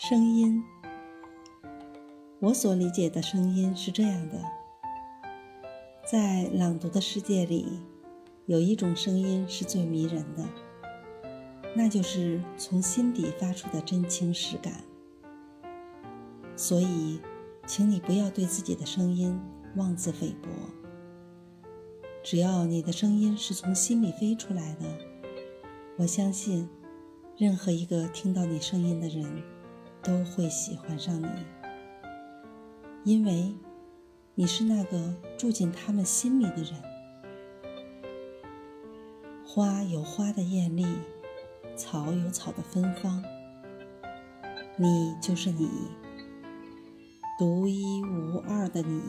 声音，我所理解的声音是这样的：在朗读的世界里，有一种声音是最迷人的，那就是从心底发出的真情实感。所以，请你不要对自己的声音妄自菲薄。只要你的声音是从心里飞出来的，我相信，任何一个听到你声音的人。都会喜欢上你，因为你是那个住进他们心里的人。花有花的艳丽，草有草的芬芳，你就是你，独一无二的你。